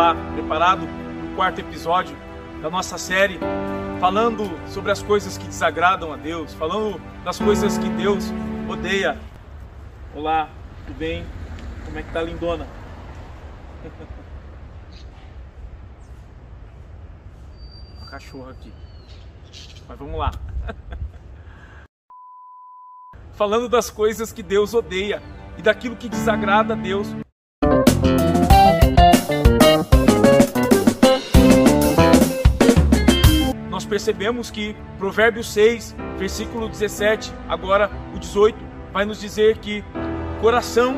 lá preparado o quarto episódio da nossa série, falando sobre as coisas que desagradam a Deus, falando das coisas que Deus odeia. Olá, tudo bem? Como é que tá, lindona? Uma cachorra aqui. Mas vamos lá. falando das coisas que Deus odeia e daquilo que desagrada a Deus. Percebemos que Provérbios 6, versículo 17, agora o 18, vai nos dizer que coração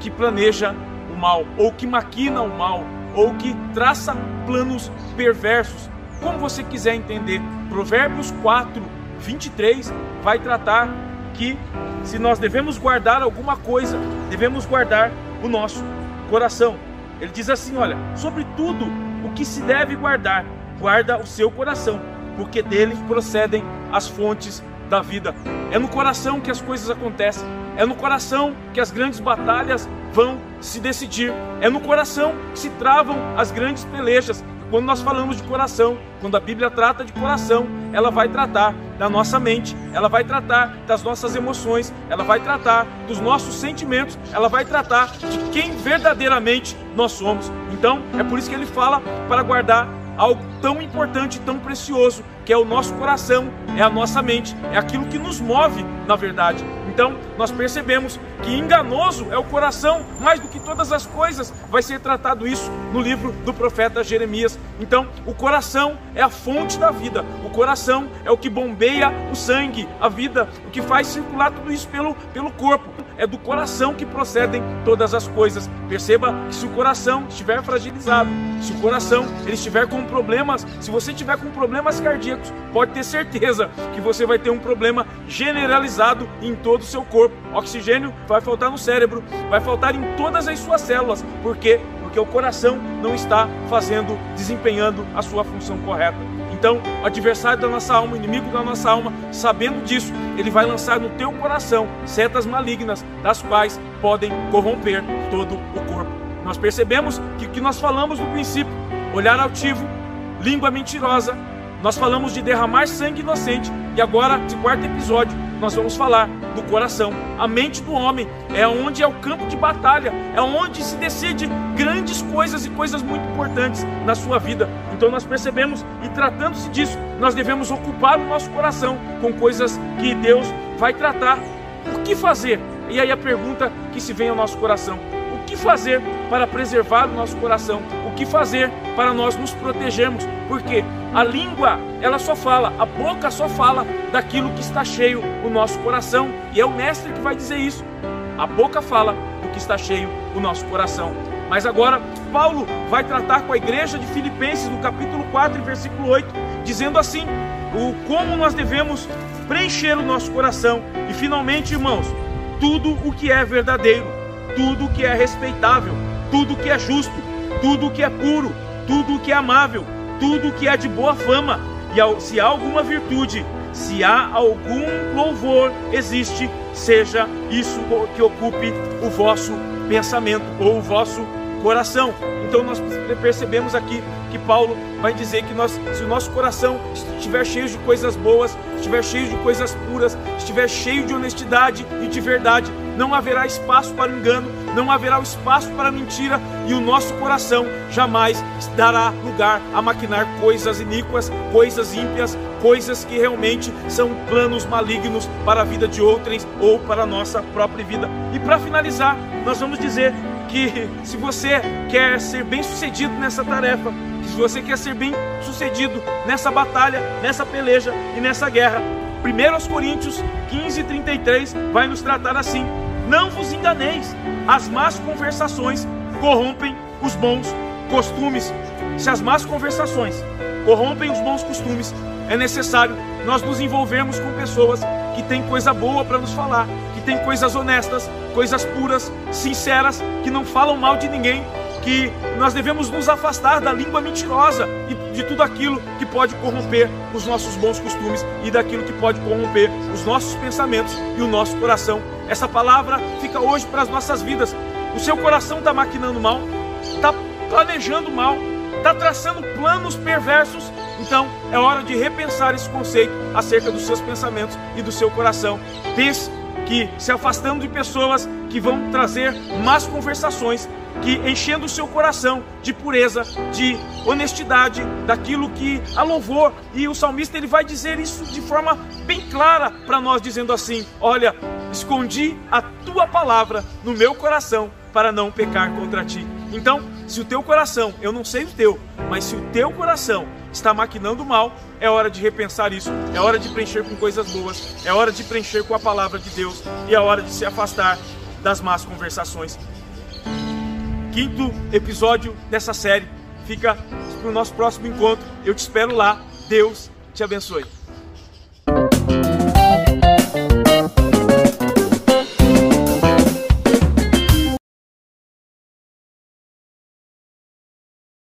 que planeja o mal, ou que maquina o mal, ou que traça planos perversos, como você quiser entender. Provérbios 4, 23 vai tratar que se nós devemos guardar alguma coisa, devemos guardar o nosso coração. Ele diz assim: olha, sobre tudo o que se deve guardar, guarda o seu coração, porque dele procedem as fontes da vida. É no coração que as coisas acontecem, é no coração que as grandes batalhas vão se decidir, é no coração que se travam as grandes pelejas, quando nós falamos de coração, quando a Bíblia trata de coração, ela vai tratar da nossa mente, ela vai tratar das nossas emoções, ela vai tratar dos nossos sentimentos, ela vai tratar de quem verdadeiramente nós somos. Então, é por isso que ele fala para guardar algo tão importante, tão precioso, que é o nosso coração, é a nossa mente, é aquilo que nos move, na verdade. Então, nós percebemos que enganoso é o coração, mais do que todas as coisas, vai ser tratado isso no livro do profeta Jeremias. Então, o coração é a fonte da vida, o coração é o que bombeia o sangue, a vida, o que faz circular tudo isso pelo, pelo corpo. É do coração que procedem todas as coisas. Perceba que se o coração estiver fragilizado, se o coração ele estiver com problemas, se você estiver com problemas cardíacos, pode ter certeza que você vai ter um problema generalizado em todo o seu corpo. Oxigênio vai faltar no cérebro, vai faltar em todas as suas células. Por quê? Porque o coração não está fazendo, desempenhando a sua função correta. Então, o adversário da nossa alma, o inimigo da nossa alma, sabendo disso, ele vai lançar no teu coração setas malignas, das quais podem corromper todo o corpo. Nós percebemos que o que nós falamos no princípio, olhar altivo, língua mentirosa, nós falamos de derramar sangue inocente, e agora, esse quarto episódio, nós vamos falar do coração. A mente do homem é onde é o campo de batalha, é onde se decide grandes coisas e coisas muito importantes na sua vida. Então nós percebemos e tratando-se disso, nós devemos ocupar o nosso coração com coisas que Deus vai tratar. O que fazer? E aí a pergunta que se vem ao nosso coração: o que fazer para preservar o nosso coração? O que fazer para nós nos protegermos? Porque a língua, ela só fala, a boca só fala daquilo que está cheio o nosso coração. E é o mestre que vai dizer isso. A boca fala do que está cheio o nosso coração. Mas agora, Paulo vai tratar com a igreja de Filipenses, no capítulo 4, versículo 8, dizendo assim: o como nós devemos preencher o nosso coração. E finalmente, irmãos, tudo o que é verdadeiro, tudo o que é respeitável, tudo o que é justo, tudo o que é puro, tudo o que é amável, tudo que é de boa fama, e se há alguma virtude, se há algum louvor existe, seja isso que ocupe o vosso pensamento ou o vosso coração. Então nós percebemos aqui que Paulo vai dizer que nós, se o nosso coração estiver cheio de coisas boas, estiver cheio de coisas puras, estiver cheio de honestidade e de verdade, não haverá espaço para engano, não haverá espaço para mentira e o nosso coração jamais dará lugar a maquinar coisas iníquas, coisas ímpias, coisas que realmente são planos malignos para a vida de outrem ou para a nossa própria vida. E para finalizar, nós vamos dizer que se você quer ser bem sucedido nessa tarefa, se você quer ser bem sucedido nessa batalha, nessa peleja e nessa guerra, 1 Coríntios 15, 33 vai nos tratar assim: Não vos enganeis, as más conversações corrompem os bons costumes. Se as más conversações corrompem os bons costumes, é necessário nós nos envolvermos com pessoas que têm coisa boa para nos falar, que têm coisas honestas, coisas puras, sinceras, que não falam mal de ninguém, que nós devemos nos afastar da língua mentirosa e de tudo aquilo pode corromper os nossos bons costumes e daquilo que pode corromper os nossos pensamentos e o nosso coração. Essa palavra fica hoje para as nossas vidas. O seu coração está maquinando mal, está planejando mal, está traçando planos perversos, então é hora de repensar esse conceito acerca dos seus pensamentos e do seu coração. Pense que se afastando de pessoas que vão trazer más conversações, que enchendo o seu coração de pureza, de honestidade, daquilo que a louvor. E o salmista ele vai dizer isso de forma bem clara para nós, dizendo assim: Olha, escondi a tua palavra no meu coração para não pecar contra ti. Então, se o teu coração, eu não sei o teu, mas se o teu coração está maquinando mal, é hora de repensar isso, é hora de preencher com coisas boas, é hora de preencher com a palavra de Deus e é hora de se afastar das más conversações. Quinto episódio dessa série fica para o nosso próximo encontro. Eu te espero lá. Deus te abençoe.